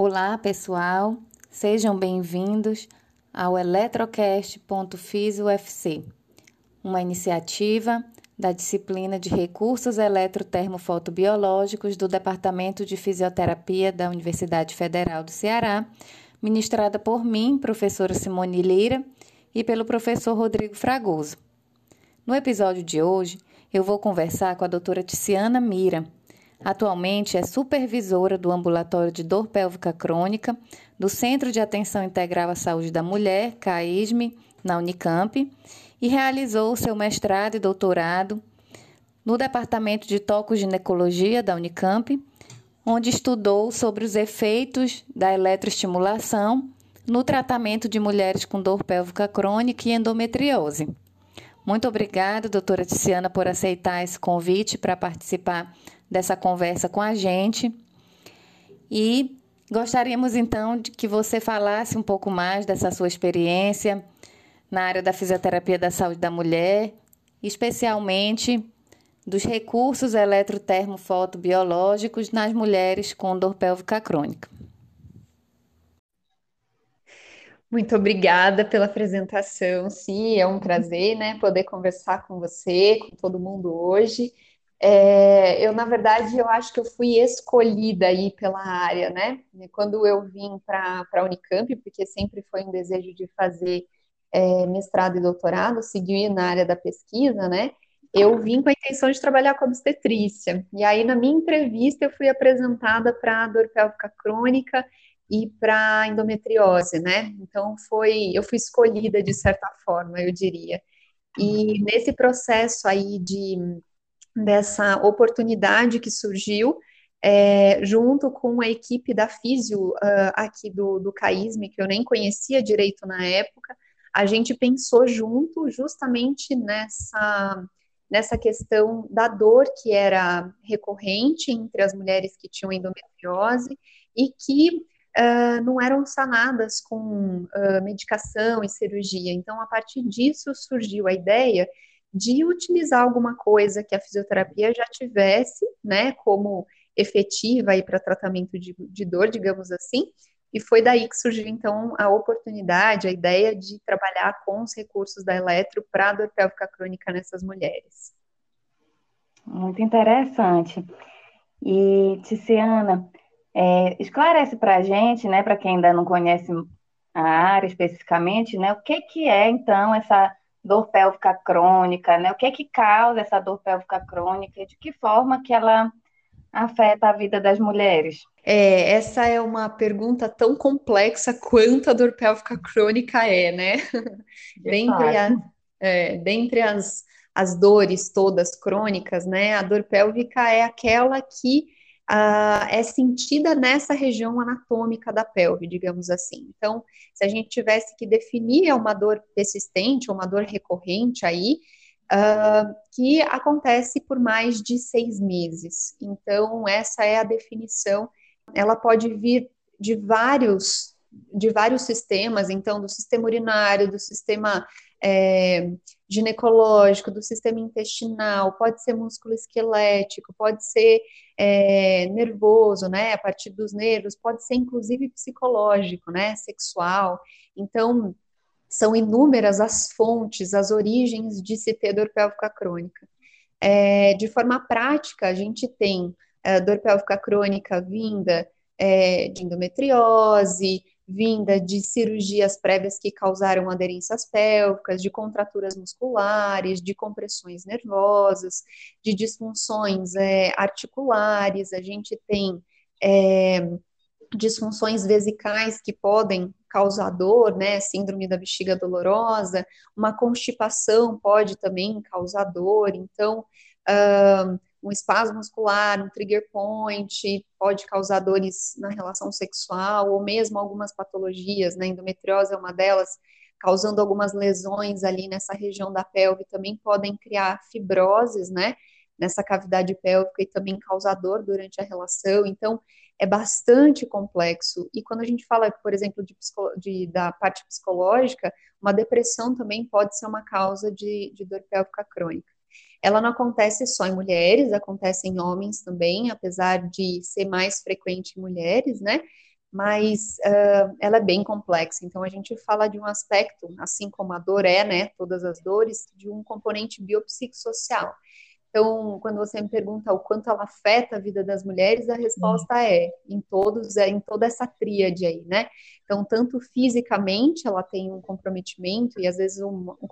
Olá, pessoal. Sejam bem-vindos ao eletrocast.fis-UFC, uma iniciativa da disciplina de Recursos Eletrotermofotobiológicos do Departamento de Fisioterapia da Universidade Federal do Ceará, ministrada por mim, professora Simone Lira, e pelo professor Rodrigo Fragoso. No episódio de hoje, eu vou conversar com a doutora Tiziana Mira. Atualmente é supervisora do Ambulatório de Dor Pélvica Crônica do Centro de Atenção Integral à Saúde da Mulher, CAISME, na Unicamp, e realizou seu mestrado e doutorado no Departamento de Tocoginecologia da Unicamp, onde estudou sobre os efeitos da eletroestimulação no tratamento de mulheres com dor pélvica crônica e endometriose. Muito obrigada, doutora Tiziana, por aceitar esse convite para participar dessa conversa com a gente. E gostaríamos então de que você falasse um pouco mais dessa sua experiência na área da fisioterapia da saúde da mulher, especialmente dos recursos eletrotermofotobiológicos nas mulheres com dor pélvica crônica. Muito obrigada pela apresentação, Sim, é um prazer, né, poder conversar com você, com todo mundo hoje. É, eu, na verdade, eu acho que eu fui escolhida aí pela área, né? Quando eu vim para a Unicamp, porque sempre foi um desejo de fazer é, mestrado e doutorado, seguir na área da pesquisa, né? Eu vim com a intenção de trabalhar com obstetrícia. E aí, na minha entrevista, eu fui apresentada para dor pélvica crônica e para endometriose, né? Então, foi, eu fui escolhida de certa forma, eu diria. E nesse processo aí de dessa oportunidade que surgiu, é, junto com a equipe da Físio uh, aqui do, do CAISME, que eu nem conhecia direito na época, a gente pensou junto justamente nessa, nessa questão da dor que era recorrente entre as mulheres que tinham endometriose e que uh, não eram sanadas com uh, medicação e cirurgia. Então, a partir disso surgiu a ideia de utilizar alguma coisa que a fisioterapia já tivesse, né, como efetiva aí para tratamento de, de dor, digamos assim, e foi daí que surgiu, então, a oportunidade, a ideia de trabalhar com os recursos da Eletro para a dor pélvica crônica nessas mulheres. Muito interessante. E, Ticiana, é, esclarece para a gente, né, para quem ainda não conhece a área especificamente, né, o que, que é, então, essa dor pélvica crônica, né, o que que causa essa dor pélvica crônica e de que forma que ela afeta a vida das mulheres? É, essa é uma pergunta tão complexa quanto a dor pélvica crônica é, né? dentre, a, é, dentre as, as dores todas crônicas, né? A dor pélvica é aquela que uh, é sentida nessa região anatômica da pelve, digamos assim. Então, se a gente tivesse que definir uma dor persistente, uma dor recorrente aí, uh, que acontece por mais de seis meses. Então, essa é a definição. Ela pode vir de vários de vários sistemas, então do sistema urinário, do sistema é, ginecológico, do sistema intestinal, pode ser músculo esquelético, pode ser é, nervoso, né, a partir dos nervos, pode ser inclusive psicológico, né, sexual. Então, são inúmeras as fontes, as origens de se ter dor pélvica crônica. É, de forma prática, a gente tem é, dor pélvica crônica vinda é, de endometriose, vinda de cirurgias prévias que causaram aderências pélvicas, de contraturas musculares, de compressões nervosas, de disfunções é, articulares. A gente tem é, disfunções vesicais que podem causar dor, né, síndrome da bexiga dolorosa, uma constipação pode também causar dor, então, uh, um espasmo muscular, um trigger point, pode causar dores na relação sexual, ou mesmo algumas patologias, né, endometriose é uma delas, causando algumas lesões ali nessa região da pelve, também podem criar fibroses, né, nessa cavidade pélvica e também causar dor durante a relação, então, é bastante complexo. E quando a gente fala, por exemplo, de, de, da parte psicológica, uma depressão também pode ser uma causa de, de dor pélvica crônica. Ela não acontece só em mulheres, acontece em homens também, apesar de ser mais frequente em mulheres, né? mas uh, ela é bem complexa. Então, a gente fala de um aspecto, assim como a dor é, né, todas as dores, de um componente biopsicossocial. Então, quando você me pergunta o quanto ela afeta a vida das mulheres, a resposta uhum. é em todos, é em toda essa tríade aí, né? Então, tanto fisicamente ela tem um comprometimento, e às vezes um, um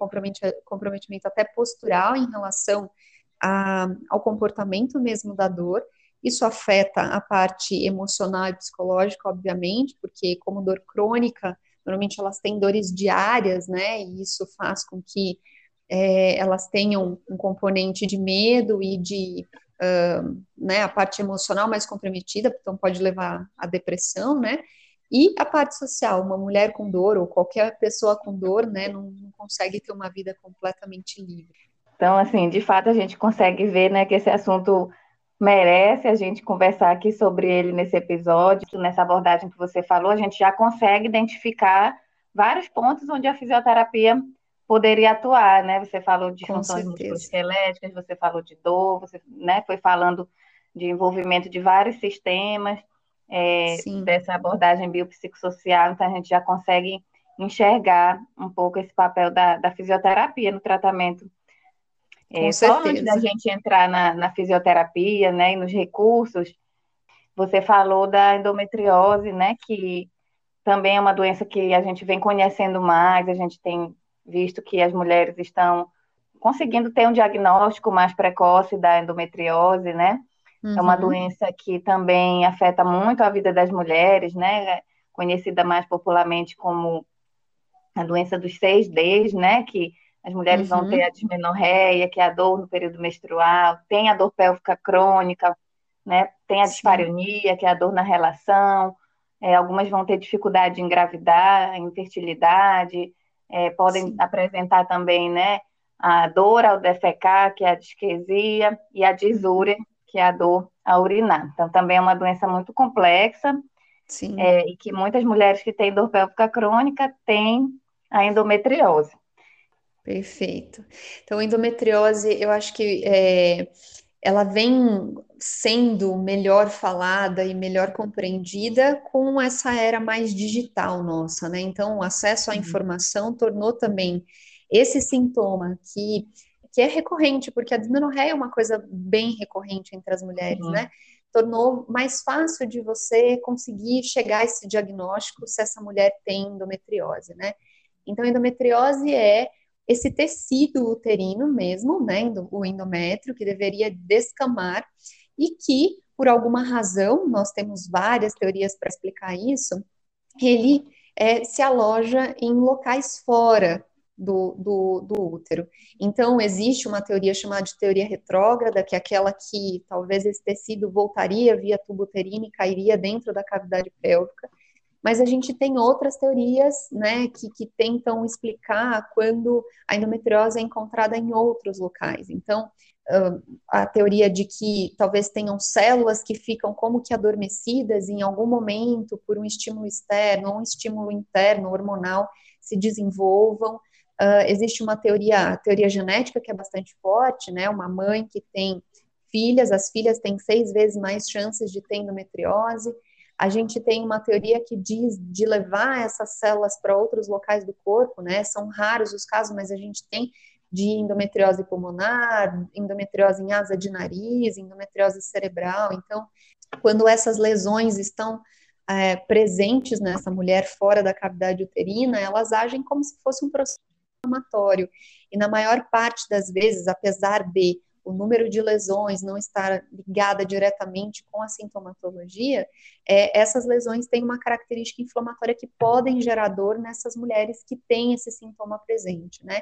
comprometimento até postural em relação a, ao comportamento mesmo da dor. Isso afeta a parte emocional e psicológica, obviamente, porque como dor crônica, normalmente elas têm dores diárias, né? E isso faz com que é, elas tenham um componente de medo e de uh, né, a parte emocional mais comprometida, então pode levar à depressão, né? E a parte social, uma mulher com dor ou qualquer pessoa com dor, né, não, não consegue ter uma vida completamente livre. Então, assim, de fato a gente consegue ver, né, que esse assunto merece a gente conversar aqui sobre ele nesse episódio, nessa abordagem que você falou, a gente já consegue identificar vários pontos onde a fisioterapia poderia atuar, né? Você falou de funções musculoesqueléticas, você falou de dor, você né, foi falando de envolvimento de vários sistemas, é, dessa abordagem biopsicossocial, então a gente já consegue enxergar um pouco esse papel da, da fisioterapia no tratamento. É, só antes da gente entrar na, na fisioterapia, né, e nos recursos, você falou da endometriose, né, que também é uma doença que a gente vem conhecendo mais, a gente tem visto que as mulheres estão conseguindo ter um diagnóstico mais precoce da endometriose, né? Uhum. É uma uhum. doença que também afeta muito a vida das mulheres, né? Conhecida mais popularmente como a doença dos seis Ds, né? Que as mulheres uhum. vão ter a dismenorreia, que é a dor no período menstrual, tem a dor pélvica crônica, né? Tem a dispareunia, que é a dor na relação. É, algumas vão ter dificuldade em engravidar, infertilidade, é, podem Sim. apresentar também, né, a dor ao defecar, que é a disquesia, e a disúria, que é a dor ao urinar. Então, também é uma doença muito complexa, é, e que muitas mulheres que têm dor pélvica crônica têm a endometriose. Perfeito. Então, endometriose, eu acho que é, ela vem sendo melhor falada e melhor compreendida com essa era mais digital nossa, né? Então, o acesso à uhum. informação tornou também esse sintoma que, que é recorrente, porque a dismenorreia é uma coisa bem recorrente entre as mulheres, uhum. né? Tornou mais fácil de você conseguir chegar a esse diagnóstico se essa mulher tem endometriose, né? Então, endometriose é esse tecido uterino mesmo, né, o endométrio, que deveria descamar e que, por alguma razão, nós temos várias teorias para explicar isso, ele é, se aloja em locais fora do, do, do, útero. Então, existe uma teoria chamada de teoria retrógrada, que é aquela que talvez esse tecido voltaria via tubo uterino e cairia dentro da cavidade pélvica mas a gente tem outras teorias, né, que, que tentam explicar quando a endometriose é encontrada em outros locais. Então, a teoria de que talvez tenham células que ficam como que adormecidas em algum momento por um estímulo externo ou um estímulo interno hormonal se desenvolvam. Uh, existe uma teoria, a teoria genética que é bastante forte, né? Uma mãe que tem filhas, as filhas têm seis vezes mais chances de ter endometriose. A gente tem uma teoria que diz de levar essas células para outros locais do corpo, né? São raros os casos, mas a gente tem de endometriose pulmonar, endometriose em asa de nariz, endometriose cerebral. Então, quando essas lesões estão é, presentes nessa mulher fora da cavidade uterina, elas agem como se fosse um processo inflamatório. E na maior parte das vezes, apesar de o número de lesões não estar ligada diretamente com a sintomatologia, é, essas lesões têm uma característica inflamatória que podem gerar dor nessas mulheres que têm esse sintoma presente, né?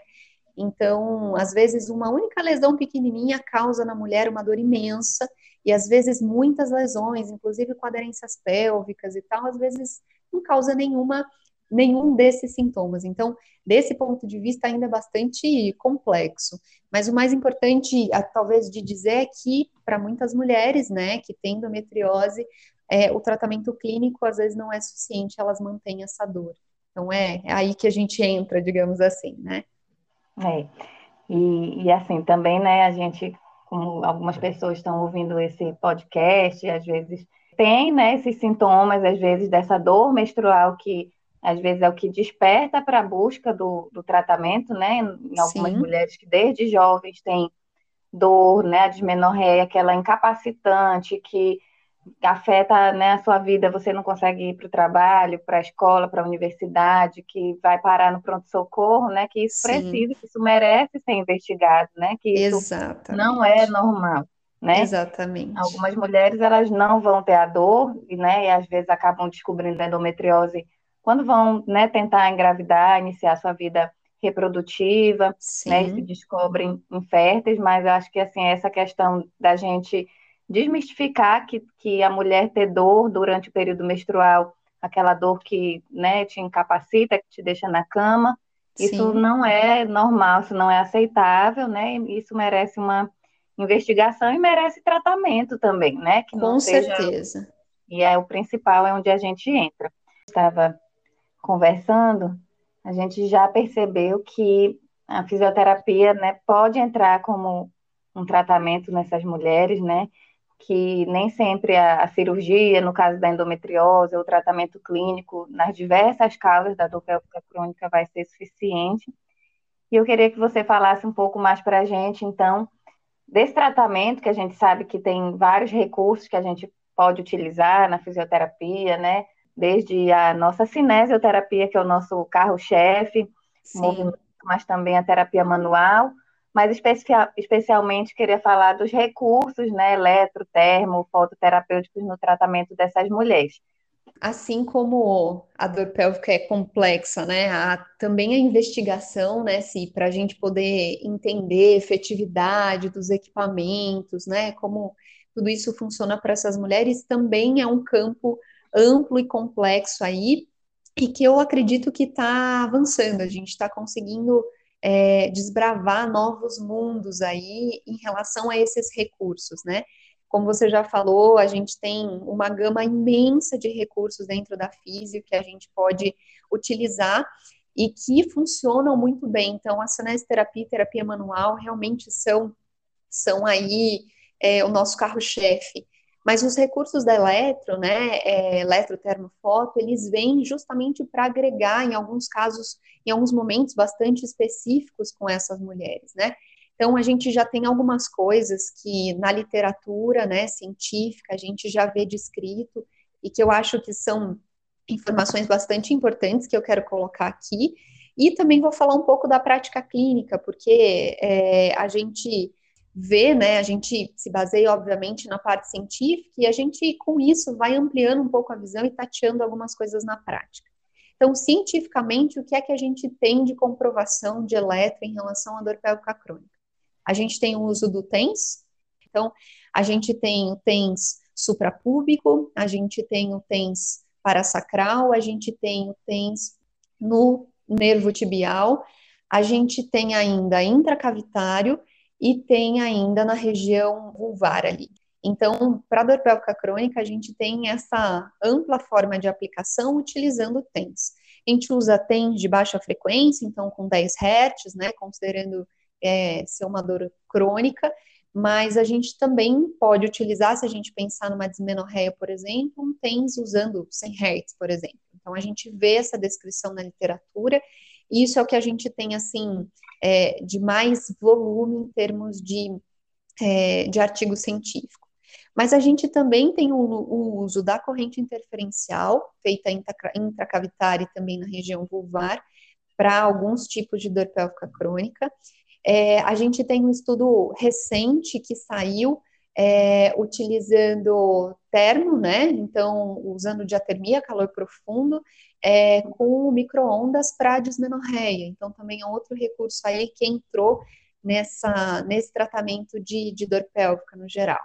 Então, às vezes, uma única lesão pequenininha causa na mulher uma dor imensa, e às vezes muitas lesões, inclusive com aderências pélvicas e tal, às vezes não causa nenhuma nenhum desses sintomas. Então, desse ponto de vista, ainda é bastante complexo. Mas o mais importante, talvez, de dizer é que, para muitas mulheres, né, que têm endometriose, é, o tratamento clínico, às vezes, não é suficiente, elas mantêm essa dor. Então, é, é aí que a gente entra, digamos assim, né? É. E, e assim, também, né, a gente, como algumas pessoas estão ouvindo esse podcast, às vezes tem, né, esses sintomas, às vezes, dessa dor menstrual que às vezes é o que desperta para a busca do, do tratamento, né? Em algumas Sim. mulheres que desde jovens têm dor, né? A dismenorreia, aquela incapacitante que afeta né, a sua vida, você não consegue ir para o trabalho, para a escola, para a universidade, que vai parar no pronto-socorro, né? Que isso Sim. precisa, que isso merece ser investigado, né? Que isso Exatamente. não é normal. Né? Exatamente. Algumas mulheres elas não vão ter a dor, né? E às vezes acabam descobrindo endometriose quando vão né, tentar engravidar, iniciar sua vida reprodutiva, né, se descobrem inférteis, mas eu acho que assim, essa questão da gente desmistificar que, que a mulher ter dor durante o período menstrual, aquela dor que né, te incapacita, que te deixa na cama, Sim. isso não é normal, isso não é aceitável, né? Isso merece uma investigação e merece tratamento também, né? Que Com certeza. Seja... E é o principal, é onde a gente entra. Estava conversando, a gente já percebeu que a fisioterapia, né, pode entrar como um tratamento nessas mulheres, né, que nem sempre a, a cirurgia, no caso da endometriose, o tratamento clínico nas diversas causas da dor pélvica crônica vai ser suficiente. E eu queria que você falasse um pouco mais para a gente, então, desse tratamento, que a gente sabe que tem vários recursos que a gente pode utilizar na fisioterapia, né? Desde a nossa cinesioterapia, que é o nosso carro-chefe, mas também a terapia manual, mas especial, especialmente queria falar dos recursos, né, eletro, termo, fototerapêuticos no tratamento dessas mulheres. Assim como a dor pélvica é complexa, né, há também a investigação, né, se para a gente poder entender a efetividade dos equipamentos, né, como tudo isso funciona para essas mulheres, também é um campo amplo e complexo aí, e que eu acredito que está avançando, a gente está conseguindo é, desbravar novos mundos aí em relação a esses recursos, né? Como você já falou, a gente tem uma gama imensa de recursos dentro da física que a gente pode utilizar e que funcionam muito bem. Então, a cinesterapia e terapia manual realmente são, são aí é, o nosso carro-chefe. Mas os recursos da eletro, né, é, eletrotermofoto, eles vêm justamente para agregar, em alguns casos, em alguns momentos bastante específicos com essas mulheres, né. Então, a gente já tem algumas coisas que na literatura, né, científica, a gente já vê descrito e que eu acho que são informações bastante importantes que eu quero colocar aqui. E também vou falar um pouco da prática clínica, porque é, a gente vê, né, a gente se baseia, obviamente, na parte científica e a gente, com isso, vai ampliando um pouco a visão e tateando algumas coisas na prática. Então, cientificamente, o que é que a gente tem de comprovação de eletro em relação à dor pélvica crônica? A gente tem o uso do TENS, então, a gente tem o TENS suprapúbico, a gente tem o TENS parasacral, a gente tem o TENS no nervo tibial, a gente tem ainda intracavitário e tem ainda na região vulvar ali. Então, para dor pélvica crônica, a gente tem essa ampla forma de aplicação utilizando TENS. A gente usa TENS de baixa frequência, então com 10 Hz, né, considerando é, ser uma dor crônica, mas a gente também pode utilizar, se a gente pensar numa dismenorreia, por exemplo, um TENS usando 100 Hz, por exemplo. Então, a gente vê essa descrição na literatura isso é o que a gente tem, assim, é, de mais volume em termos de, é, de artigo científico. Mas a gente também tem o, o uso da corrente interferencial, feita intracavitária e também na região vulvar, para alguns tipos de dor pélvica crônica. É, a gente tem um estudo recente que saiu é, utilizando termo, né? Então, usando diatermia, calor profundo, é, com microondas para dismenorreia. Então, também é outro recurso aí que entrou nessa, nesse tratamento de, de dor pélvica no geral.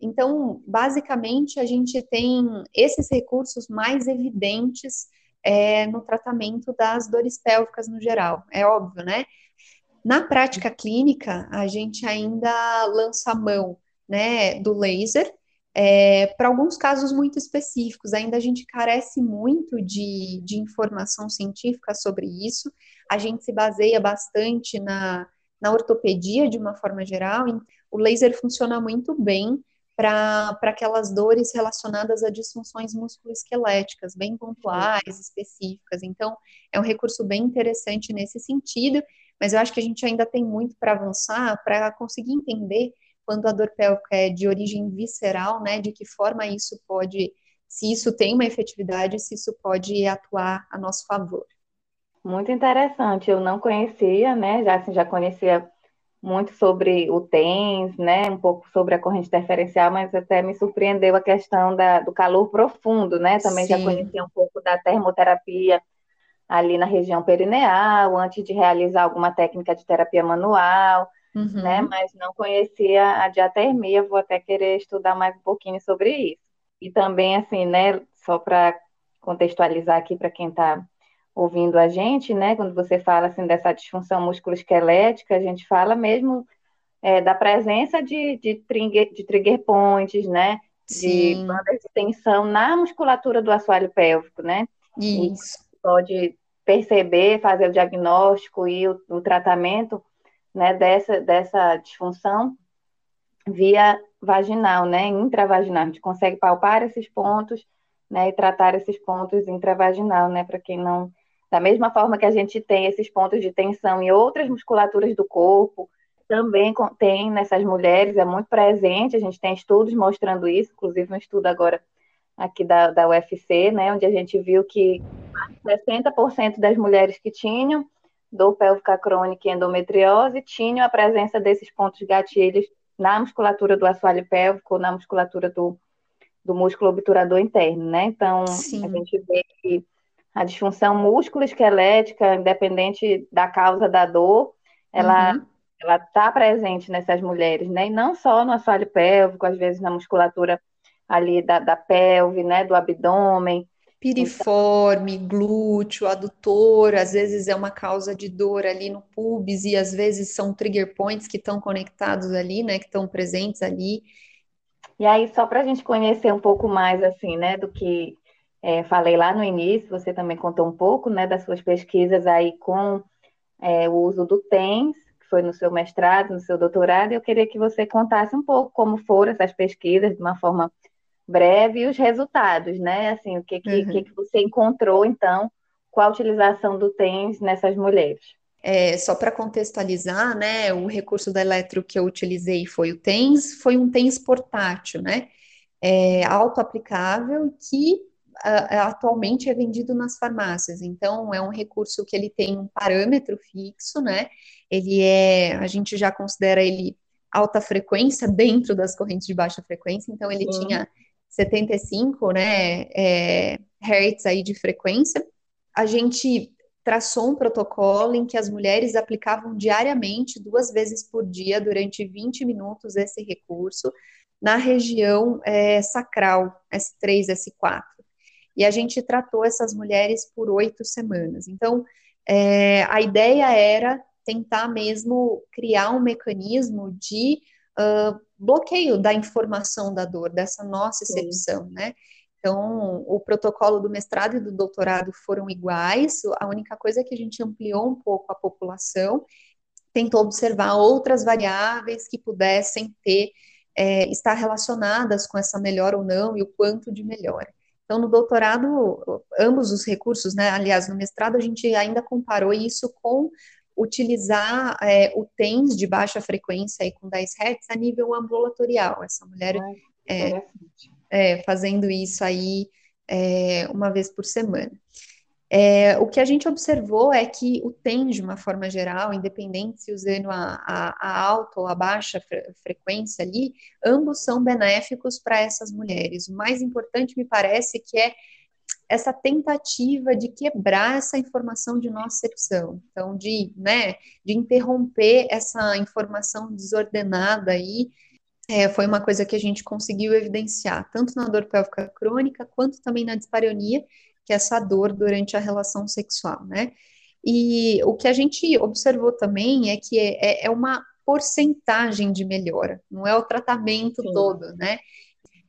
Então, basicamente, a gente tem esses recursos mais evidentes é, no tratamento das dores pélvicas no geral, é óbvio, né? Na prática clínica, a gente ainda lança mão né, do laser, é, para alguns casos muito específicos, ainda a gente carece muito de, de informação científica sobre isso, a gente se baseia bastante na, na ortopedia de uma forma geral, o laser funciona muito bem para aquelas dores relacionadas a disfunções musculoesqueléticas, bem pontuais, específicas. Então, é um recurso bem interessante nesse sentido, mas eu acho que a gente ainda tem muito para avançar para conseguir entender quando a dor pélvica é de origem visceral, né, de que forma isso pode, se isso tem uma efetividade, se isso pode atuar a nosso favor. Muito interessante, eu não conhecia, né, já, assim, já conhecia muito sobre o TENS, né, um pouco sobre a corrente interferencial, mas até me surpreendeu a questão da, do calor profundo, né, também Sim. já conhecia um pouco da termoterapia ali na região perineal, antes de realizar alguma técnica de terapia manual, uhum. né, mas não conhecia a diatermia, vou até querer estudar mais um pouquinho sobre isso. E também, assim, né, só para contextualizar aqui para quem está ouvindo a gente, né? Quando você fala assim dessa disfunção musculoesquelética, a gente fala mesmo é, da presença de, de, trigger, de trigger points, né? Sim. De bandas de tensão na musculatura do assoalho pélvico, né? Isso. E pode perceber, fazer o diagnóstico e o, o tratamento né, dessa, dessa disfunção via vaginal, né, intravaginal. A gente consegue palpar esses pontos, né, e tratar esses pontos intravaginal, né, para quem não da mesma forma que a gente tem esses pontos de tensão em outras musculaturas do corpo, também tem nessas mulheres, é muito presente, a gente tem estudos mostrando isso, inclusive um estudo agora aqui da, da UFC, né, onde a gente viu que 60% das mulheres que tinham dor pélvica crônica e endometriose tinham a presença desses pontos gatilhos na musculatura do assoalho pélvico na musculatura do, do músculo obturador interno, né? Então, Sim. a gente vê que a disfunção músculo-esquelética, independente da causa da dor, ela uhum. ela está presente nessas mulheres, né? E não só no assoalho pélvico, às vezes na musculatura ali da, da pelve, né? Do abdômen. Piriforme, glúteo, adutor, às vezes é uma causa de dor ali no pubis e às vezes são trigger points que estão conectados ali, né? Que estão presentes ali. E aí, só para a gente conhecer um pouco mais, assim, né, do que é, falei lá no início, você também contou um pouco né, das suas pesquisas aí com é, o uso do TENS, que foi no seu mestrado, no seu doutorado, e eu queria que você contasse um pouco como foram essas pesquisas, de uma forma breve, e os resultados, né? Assim, o que, que, uhum. que, que você encontrou, então, com a utilização do TENS nessas mulheres. É, só para contextualizar, né, o recurso da Eletro que eu utilizei foi o TENS, foi um TENS portátil, né, é, auto-aplicável, que atualmente é vendido nas farmácias. Então, é um recurso que ele tem um parâmetro fixo, né? Ele é, a gente já considera ele alta frequência dentro das correntes de baixa frequência. Então, ele uhum. tinha 75, né, é, hertz aí de frequência. A gente traçou um protocolo em que as mulheres aplicavam diariamente, duas vezes por dia, durante 20 minutos, esse recurso na região é, sacral, S3, S4 e a gente tratou essas mulheres por oito semanas. Então, é, a ideia era tentar mesmo criar um mecanismo de uh, bloqueio da informação da dor, dessa nossa excepção, né? Então, o protocolo do mestrado e do doutorado foram iguais, a única coisa é que a gente ampliou um pouco a população, tentou observar outras variáveis que pudessem ter, é, estar relacionadas com essa melhora ou não e o quanto de melhora. Então, no doutorado, ambos os recursos, né? Aliás, no mestrado, a gente ainda comparou isso com utilizar é, o TENS de baixa frequência aí com 10 Hz a nível ambulatorial. Essa mulher é, é, fazendo isso aí é, uma vez por semana. É, o que a gente observou é que o TEM, de uma forma geral, independente se usando a, a, a alta ou a baixa fre frequência ali, ambos são benéficos para essas mulheres. O mais importante, me parece, que é essa tentativa de quebrar essa informação de nocicepção, então de, né, de interromper essa informação desordenada aí, é, foi uma coisa que a gente conseguiu evidenciar, tanto na dor pélvica crônica, quanto também na dispareunia, que é essa dor durante a relação sexual, né? E o que a gente observou também é que é, é uma porcentagem de melhora, não é o tratamento Sim. todo, né?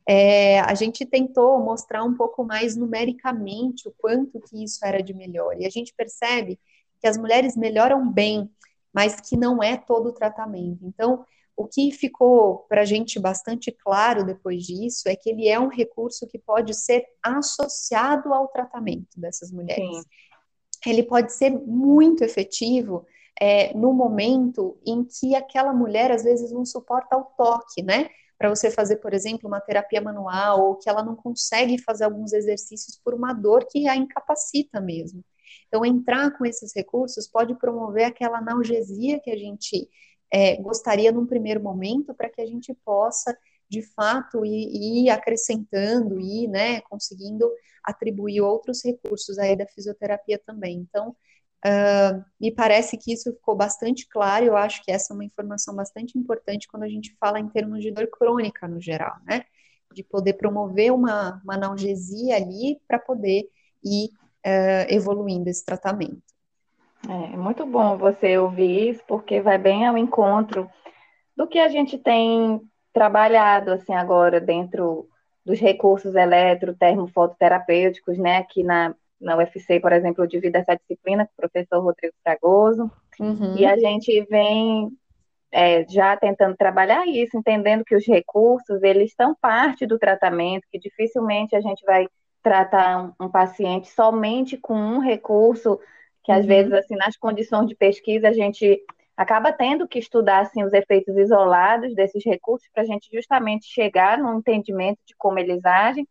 É, a gente tentou mostrar um pouco mais numericamente o quanto que isso era de melhor, e a gente percebe que as mulheres melhoram bem, mas que não é todo o tratamento. Então, o que ficou para a gente bastante claro depois disso é que ele é um recurso que pode ser associado ao tratamento dessas mulheres. Sim. Ele pode ser muito efetivo é, no momento em que aquela mulher às vezes não suporta o toque, né? Para você fazer, por exemplo, uma terapia manual, ou que ela não consegue fazer alguns exercícios por uma dor que a incapacita mesmo. Então, entrar com esses recursos pode promover aquela analgesia que a gente é, gostaria num primeiro momento, para que a gente possa, de fato, ir, ir acrescentando e né, conseguindo atribuir outros recursos aí da fisioterapia também. Então, me parece que isso ficou bastante claro, eu acho que essa é uma informação bastante importante quando a gente fala em termos de dor crônica no geral, né? De poder promover uma, uma analgesia ali para poder ir uh, evoluindo esse tratamento. É muito bom você ouvir isso, porque vai bem ao encontro do que a gente tem trabalhado assim agora dentro dos recursos eletrotermofototerapêuticos, né? Aqui na, na UFC, por exemplo, eu divido essa disciplina com o professor Rodrigo Fragoso, uhum. e a gente vem é, já tentando trabalhar isso, entendendo que os recursos, eles estão parte do tratamento, que dificilmente a gente vai tratar um, um paciente somente com um recurso, que às uhum. vezes, assim, nas condições de pesquisa, a gente acaba tendo que estudar assim, os efeitos isolados desses recursos para a gente justamente chegar no entendimento de como eles agem,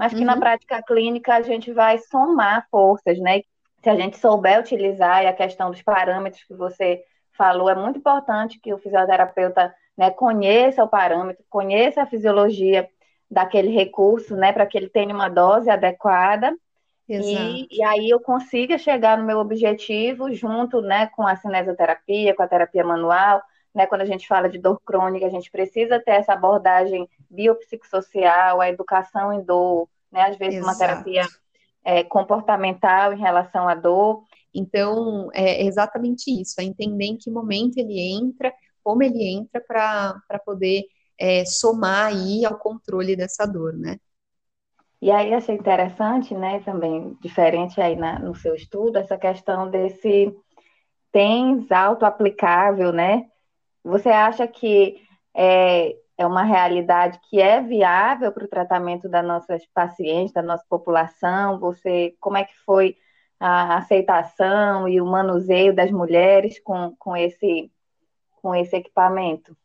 mas que uhum. na prática clínica a gente vai somar forças, né? Se a gente souber utilizar e a questão dos parâmetros que você falou, é muito importante que o fisioterapeuta né, conheça o parâmetro, conheça a fisiologia daquele recurso, né, para que ele tenha uma dose adequada e, e, aí eu consiga chegar no meu objetivo junto, né, com a cinesioterapia, com a terapia manual, né, quando a gente fala de dor crônica, a gente precisa ter essa abordagem biopsicossocial, a educação em dor, né, às vezes Exato. uma terapia é, comportamental em relação à dor. Então, é exatamente isso, é entender em que momento ele entra, como ele entra para poder é, somar aí ao controle dessa dor, né? E aí achei interessante, né, também diferente aí na, no seu estudo, essa questão desse TENS auto-aplicável, né? Você acha que é, é uma realidade que é viável para o tratamento das nossas pacientes, da nossa população? Você, como é que foi a aceitação e o manuseio das mulheres com, com, esse, com esse equipamento?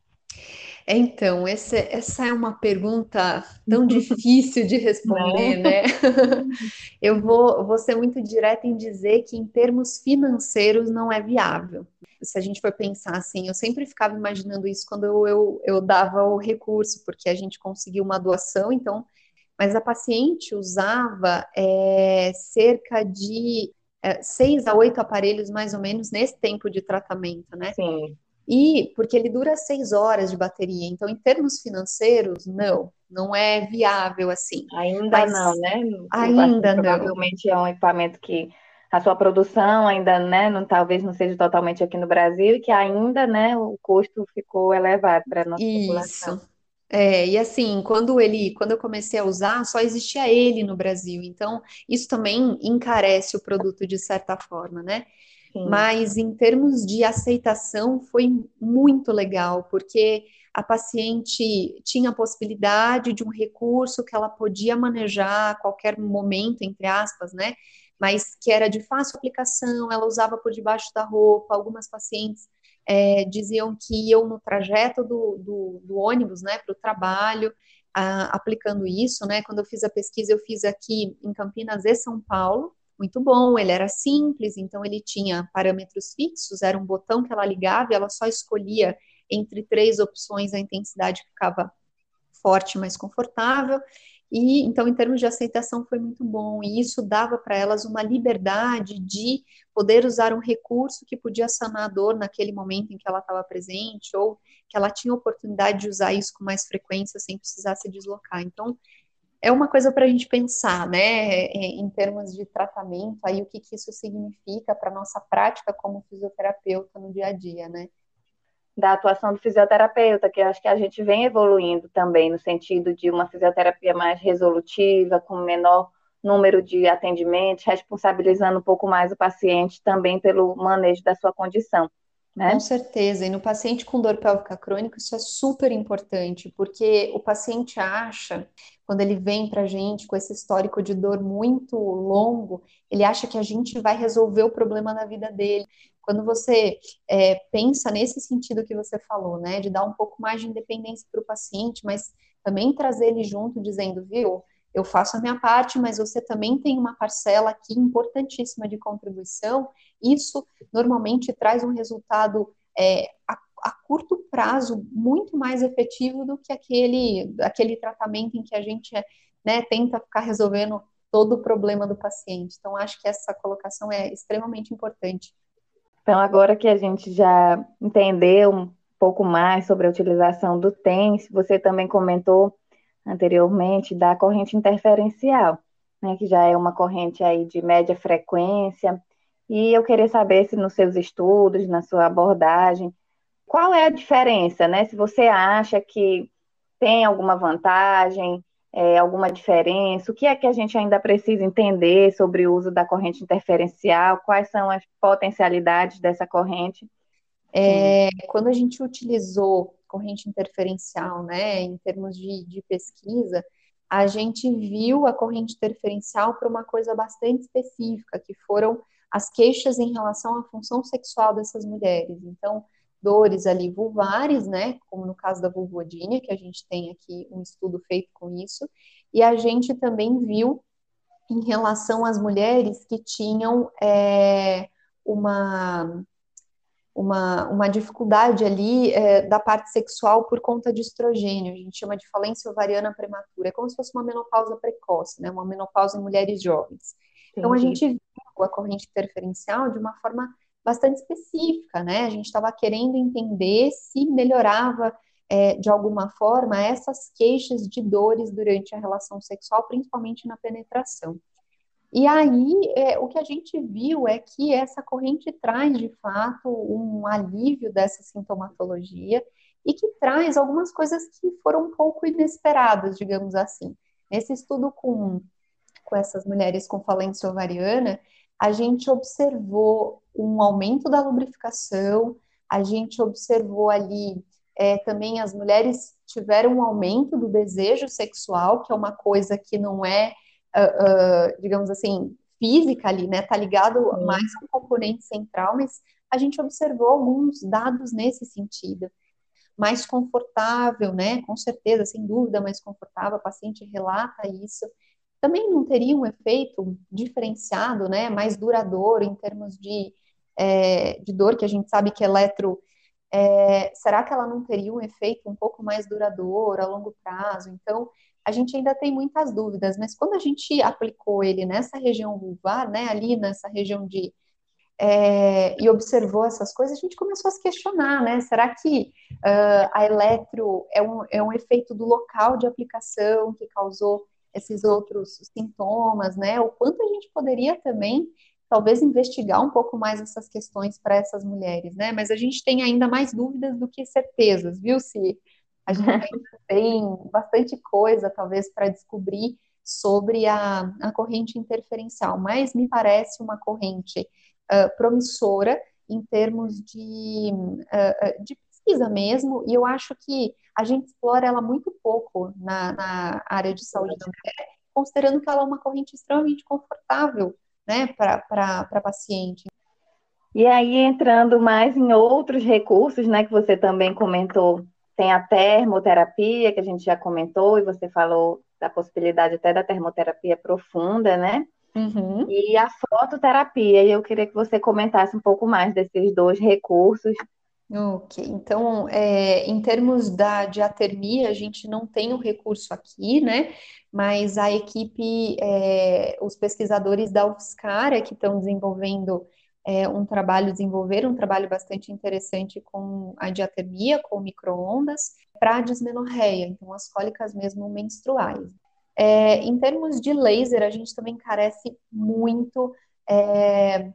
Então, essa, essa é uma pergunta tão difícil de responder, né? Eu vou, vou ser muito direta em dizer que, em termos financeiros, não é viável. Se a gente for pensar assim, eu sempre ficava imaginando isso quando eu, eu, eu dava o recurso, porque a gente conseguiu uma doação, então, mas a paciente usava é, cerca de é, seis a oito aparelhos, mais ou menos, nesse tempo de tratamento, né? Sim. E porque ele dura seis horas de bateria, então em termos financeiros, não, não é viável assim. Ainda Mas, não, né? Ainda não. Provavelmente é um equipamento que a sua produção ainda, né, não, talvez não seja totalmente aqui no Brasil e que ainda, né, o custo ficou elevado para a nossa Isso. população. É, e assim, quando ele, quando eu comecei a usar, só existia ele no Brasil. Então, isso também encarece o produto de certa forma, né? Mas em termos de aceitação foi muito legal, porque a paciente tinha a possibilidade de um recurso que ela podia manejar a qualquer momento, entre aspas, né? Mas que era de fácil aplicação, ela usava por debaixo da roupa. Algumas pacientes é, diziam que iam no trajeto do, do, do ônibus, né, para o trabalho, a, aplicando isso, né? Quando eu fiz a pesquisa, eu fiz aqui em Campinas e São Paulo, muito bom, ele era simples, então ele tinha parâmetros fixos, era um botão que ela ligava e ela só escolhia entre três opções a intensidade ficava forte, mais confortável. E então, em termos de aceitação, foi muito bom. E isso dava para elas uma liberdade de poder usar um recurso que podia sanar a dor naquele momento em que ela estava presente, ou que ela tinha oportunidade de usar isso com mais frequência sem precisar se deslocar. Então, é uma coisa para a gente pensar, né, é, em termos de tratamento, aí o que, que isso significa para a nossa prática como fisioterapeuta no dia a dia, né? Da atuação do fisioterapeuta, que acho que a gente vem evoluindo também, no sentido de uma fisioterapia mais resolutiva, com menor número de atendimentos, responsabilizando um pouco mais o paciente também pelo manejo da sua condição. Né? Com certeza, e no paciente com dor pélvica crônica isso é super importante, porque o paciente acha, quando ele vem para a gente com esse histórico de dor muito longo, ele acha que a gente vai resolver o problema na vida dele. Quando você é, pensa nesse sentido que você falou, né, de dar um pouco mais de independência para o paciente, mas também trazer ele junto, dizendo, viu, eu faço a minha parte, mas você também tem uma parcela aqui importantíssima de contribuição. Isso normalmente traz um resultado é, a, a, curto prazo muito mais efetivo do que aquele, aquele tratamento em que a gente né, tenta ficar resolvendo todo o problema do paciente. Então, acho que essa colocação é extremamente importante. Então, agora que a gente já entendeu um pouco mais sobre a utilização do TENS, você também comentou anteriormente da corrente interferencial, né, que já é uma corrente aí de média frequência, e eu queria saber se nos seus estudos, na sua abordagem, qual é a diferença, né? Se você acha que tem alguma vantagem, é, alguma diferença, o que é que a gente ainda precisa entender sobre o uso da corrente interferencial, quais são as potencialidades dessa corrente? É, quando a gente utilizou corrente interferencial, né, em termos de, de pesquisa, a gente viu a corrente interferencial para uma coisa bastante específica, que foram as queixas em relação à função sexual dessas mulheres. Então, dores ali vulvares, né, como no caso da vulvodínia, que a gente tem aqui um estudo feito com isso, e a gente também viu em relação às mulheres que tinham é, uma uma, uma dificuldade ali é, da parte sexual por conta de estrogênio, a gente chama de falência ovariana prematura, é como se fosse uma menopausa precoce, né, uma menopausa em mulheres jovens. Entendi. Então a gente viu a corrente interferencial de uma forma bastante específica, né, a gente estava querendo entender se melhorava é, de alguma forma essas queixas de dores durante a relação sexual, principalmente na penetração. E aí, é, o que a gente viu é que essa corrente traz, de fato, um alívio dessa sintomatologia e que traz algumas coisas que foram um pouco inesperadas, digamos assim. Nesse estudo com, com essas mulheres com falência ovariana, a gente observou um aumento da lubrificação, a gente observou ali é, também as mulheres tiveram um aumento do desejo sexual, que é uma coisa que não é uh, digamos assim, física ali, né? Tá ligado Sim. mais ao componente central, mas a gente observou alguns dados nesse sentido. Mais confortável, né? Com certeza, sem dúvida, mais confortável, a paciente relata isso. Também não teria um efeito diferenciado, né? Mais duradouro em termos de, é, de dor, que a gente sabe que eletro é, será que ela não teria um efeito um pouco mais duradouro a longo prazo? Então, a gente ainda tem muitas dúvidas, mas quando a gente aplicou ele nessa região vulvar, né, ali nessa região de é, e observou essas coisas, a gente começou a se questionar, né? Será que uh, a eletro é um, é um efeito do local de aplicação que causou esses outros sintomas, né? O quanto a gente poderia também, talvez, investigar um pouco mais essas questões para essas mulheres, né? Mas a gente tem ainda mais dúvidas do que certezas, viu, Si? A gente ainda tem bastante coisa, talvez, para descobrir sobre a, a corrente interferencial, mas me parece uma corrente uh, promissora em termos de, uh, de pesquisa mesmo, e eu acho que a gente explora ela muito pouco na, na área de saúde da mulher, considerando que ela é uma corrente extremamente confortável né, para paciente. E aí, entrando mais em outros recursos, né, que você também comentou tem a termoterapia, que a gente já comentou, e você falou da possibilidade até da termoterapia profunda, né? Uhum. E a fototerapia, e eu queria que você comentasse um pouco mais desses dois recursos. Ok, então, é, em termos da diatermia, a gente não tem o recurso aqui, né? Mas a equipe, é, os pesquisadores da UFSCar é que estão desenvolvendo é, um trabalho, desenvolver um trabalho bastante interessante com a diatermia, com microondas, para a dismenorreia, então as cólicas mesmo menstruais. É, em termos de laser, a gente também carece muito é,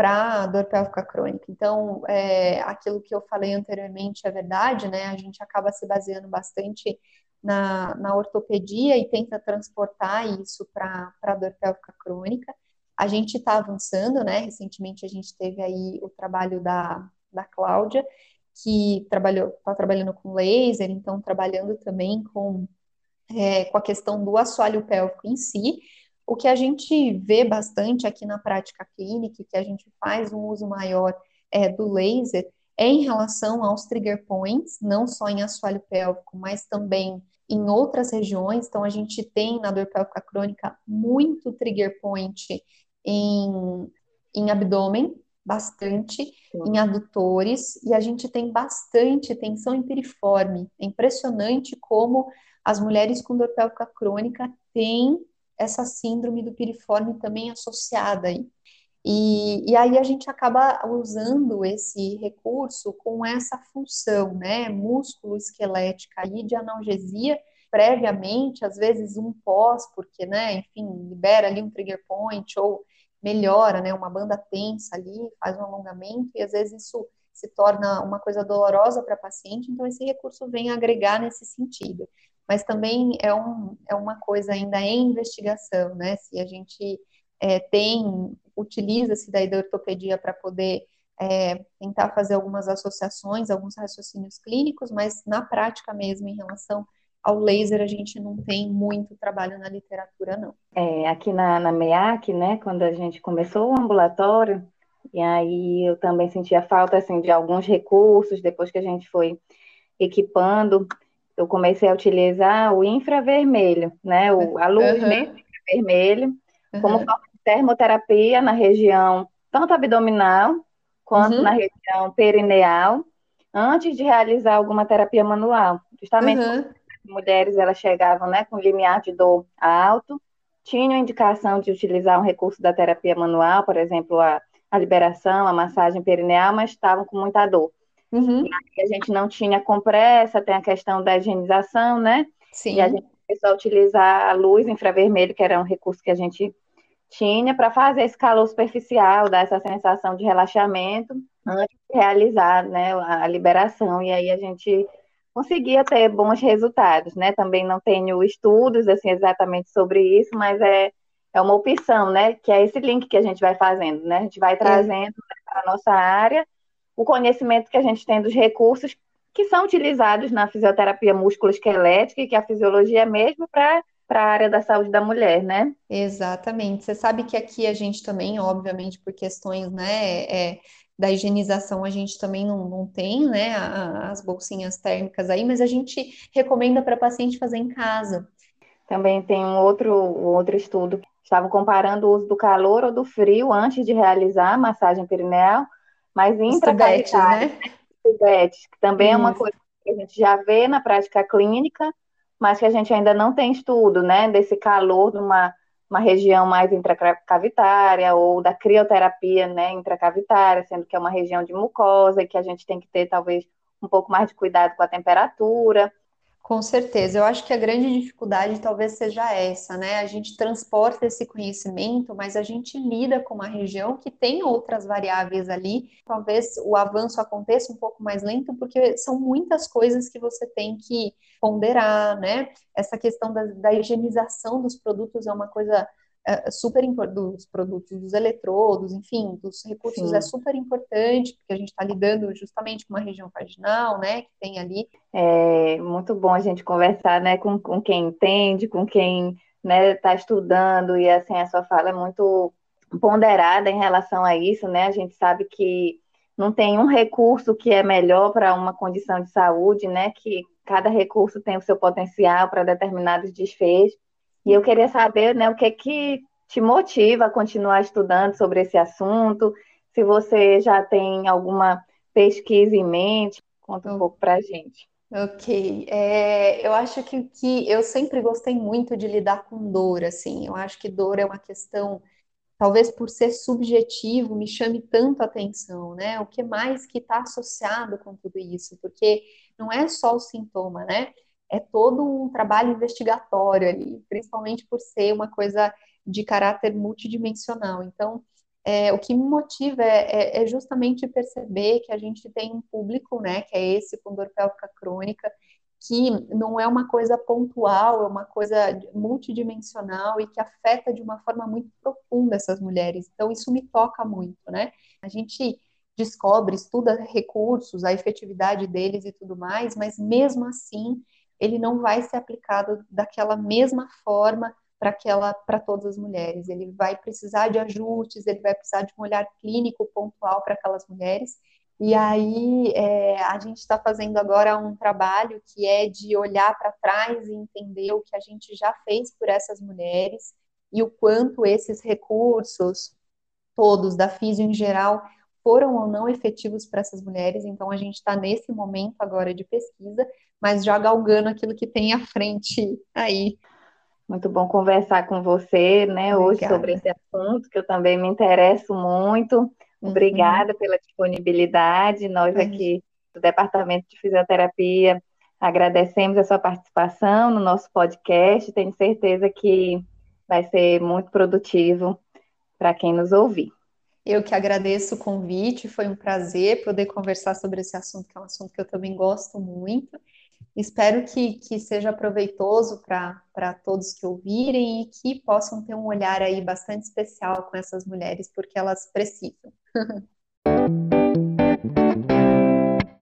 para dor pélvica crônica. Então, é, aquilo que eu falei anteriormente é verdade, né? A gente acaba se baseando bastante na, na ortopedia e tenta transportar isso para a dor pélvica crônica. A gente está avançando, né? Recentemente a gente teve aí o trabalho da, da Cláudia, que trabalhou, está trabalhando com laser, então trabalhando também com, é, com a questão do assoalho pélvico em si. O que a gente vê bastante aqui na prática clínica, que a gente faz um uso maior é, do laser, é em relação aos trigger points, não só em assoalho pélvico, mas também em outras regiões. Então, a gente tem na dor pélvica crônica muito trigger point em, em abdômen, bastante, Sim. em adutores, e a gente tem bastante tensão em piriforme. É impressionante como as mulheres com dor pélvica crônica têm essa síndrome do piriforme também associada aí. E, e aí a gente acaba usando esse recurso com essa função, né, músculo-esquelética aí de analgesia previamente, às vezes um pós, porque, né, enfim, libera ali um trigger point ou melhora, né, uma banda tensa ali, faz um alongamento e às vezes isso se torna uma coisa dolorosa para a paciente, então esse recurso vem agregar nesse sentido. Mas também é, um, é uma coisa ainda em investigação, né, se a gente é, tem, utiliza-se da ortopedia para poder é, tentar fazer algumas associações, alguns raciocínios clínicos, mas na prática mesmo, em relação ao laser, a gente não tem muito trabalho na literatura, não. É, aqui na, na MEAC, né, quando a gente começou o ambulatório, e aí eu também sentia falta, assim, de alguns recursos, depois que a gente foi equipando, eu comecei a utilizar o infravermelho, né, o, a luz uhum. infravermelho, uhum. como forma termoterapia na região tanto abdominal quanto uhum. na região perineal, antes de realizar alguma terapia manual. Justamente uhum. mulheres elas chegavam né, com limiar de dor alto, tinham indicação de utilizar um recurso da terapia manual, por exemplo, a, a liberação, a massagem perineal, mas estavam com muita dor. Uhum. A gente não tinha compressa, tem a questão da higienização, né? Sim. E a gente começou a utilizar a luz infravermelho, que era um recurso que a gente tinha para fazer esse calor superficial, dar essa sensação de relaxamento antes de realizar né, a liberação. E aí a gente conseguia ter bons resultados, né? Também não tenho estudos assim exatamente sobre isso, mas é, é uma opção, né? Que é esse link que a gente vai fazendo, né? A gente vai trazendo para a nossa área o conhecimento que a gente tem dos recursos que são utilizados na fisioterapia músculo-esquelética e que a fisiologia é mesmo para para a área da saúde da mulher, né? Exatamente. Você sabe que aqui a gente também, obviamente, por questões, né, é, da higienização, a gente também não, não tem, né, as bolsinhas térmicas aí, mas a gente recomenda para paciente fazer em casa. Também tem um outro, outro estudo, estavam comparando o uso do calor ou do frio antes de realizar a massagem perineal, mas intracavitária, né? Estudetes, que também Isso. é uma coisa que a gente já vê na prática clínica, mas que a gente ainda não tem estudo, né, desse calor numa uma região mais intracavitária ou da crioterapia, né, intracavitária, sendo que é uma região de mucosa e que a gente tem que ter talvez um pouco mais de cuidado com a temperatura. Com certeza, eu acho que a grande dificuldade talvez seja essa, né? A gente transporta esse conhecimento, mas a gente lida com uma região que tem outras variáveis ali. Talvez o avanço aconteça um pouco mais lento, porque são muitas coisas que você tem que ponderar, né? Essa questão da, da higienização dos produtos é uma coisa é, super dos produtos, dos eletrodos, enfim, dos recursos Sim. é super importante, porque a gente está lidando justamente com uma região vaginal, né, que tem ali. É muito bom a gente conversar, né, com, com quem entende, com quem, né, está estudando, e assim, a sua fala é muito ponderada em relação a isso, né, a gente sabe que não tem um recurso que é melhor para uma condição de saúde, né, que cada recurso tem o seu potencial para determinados desfechos, e eu queria saber, né, o que é que te motiva a continuar estudando sobre esse assunto, se você já tem alguma pesquisa em mente, conta um pouco para a gente. Ok, é, eu acho que, que eu sempre gostei muito de lidar com dor, assim, eu acho que dor é uma questão, talvez por ser subjetivo, me chame tanto a atenção, né? O que mais que está associado com tudo isso? Porque não é só o sintoma, né? É todo um trabalho investigatório ali, principalmente por ser uma coisa de caráter multidimensional. Então, é, o que me motiva é, é, é, justamente perceber que a gente tem um público, né, que é esse com dor pélvica crônica, que não é uma coisa pontual, é uma coisa multidimensional e que afeta de uma forma muito profunda essas mulheres. Então, isso me toca muito, né? A gente descobre, estuda recursos, a efetividade deles e tudo mais, mas mesmo assim ele não vai ser aplicado daquela mesma forma para aquela para todas as mulheres. Ele vai precisar de ajustes, ele vai precisar de um olhar clínico pontual para aquelas mulheres. E aí é, a gente está fazendo agora um trabalho que é de olhar para trás e entender o que a gente já fez por essas mulheres e o quanto esses recursos todos da FISIO em geral foram ou não efetivos para essas mulheres. Então a gente está nesse momento agora de pesquisa, mas já galgando aquilo que tem à frente aí. Muito bom conversar com você, né, Obrigada. hoje sobre esse assunto que eu também me interesso muito. Uhum. Obrigada uhum. pela disponibilidade. Nós aqui do Departamento de Fisioterapia agradecemos a sua participação no nosso podcast. Tenho certeza que vai ser muito produtivo para quem nos ouvir. Eu que agradeço o convite, foi um prazer poder conversar sobre esse assunto, que é um assunto que eu também gosto muito. Espero que, que seja proveitoso para todos que ouvirem e que possam ter um olhar aí bastante especial com essas mulheres, porque elas precisam.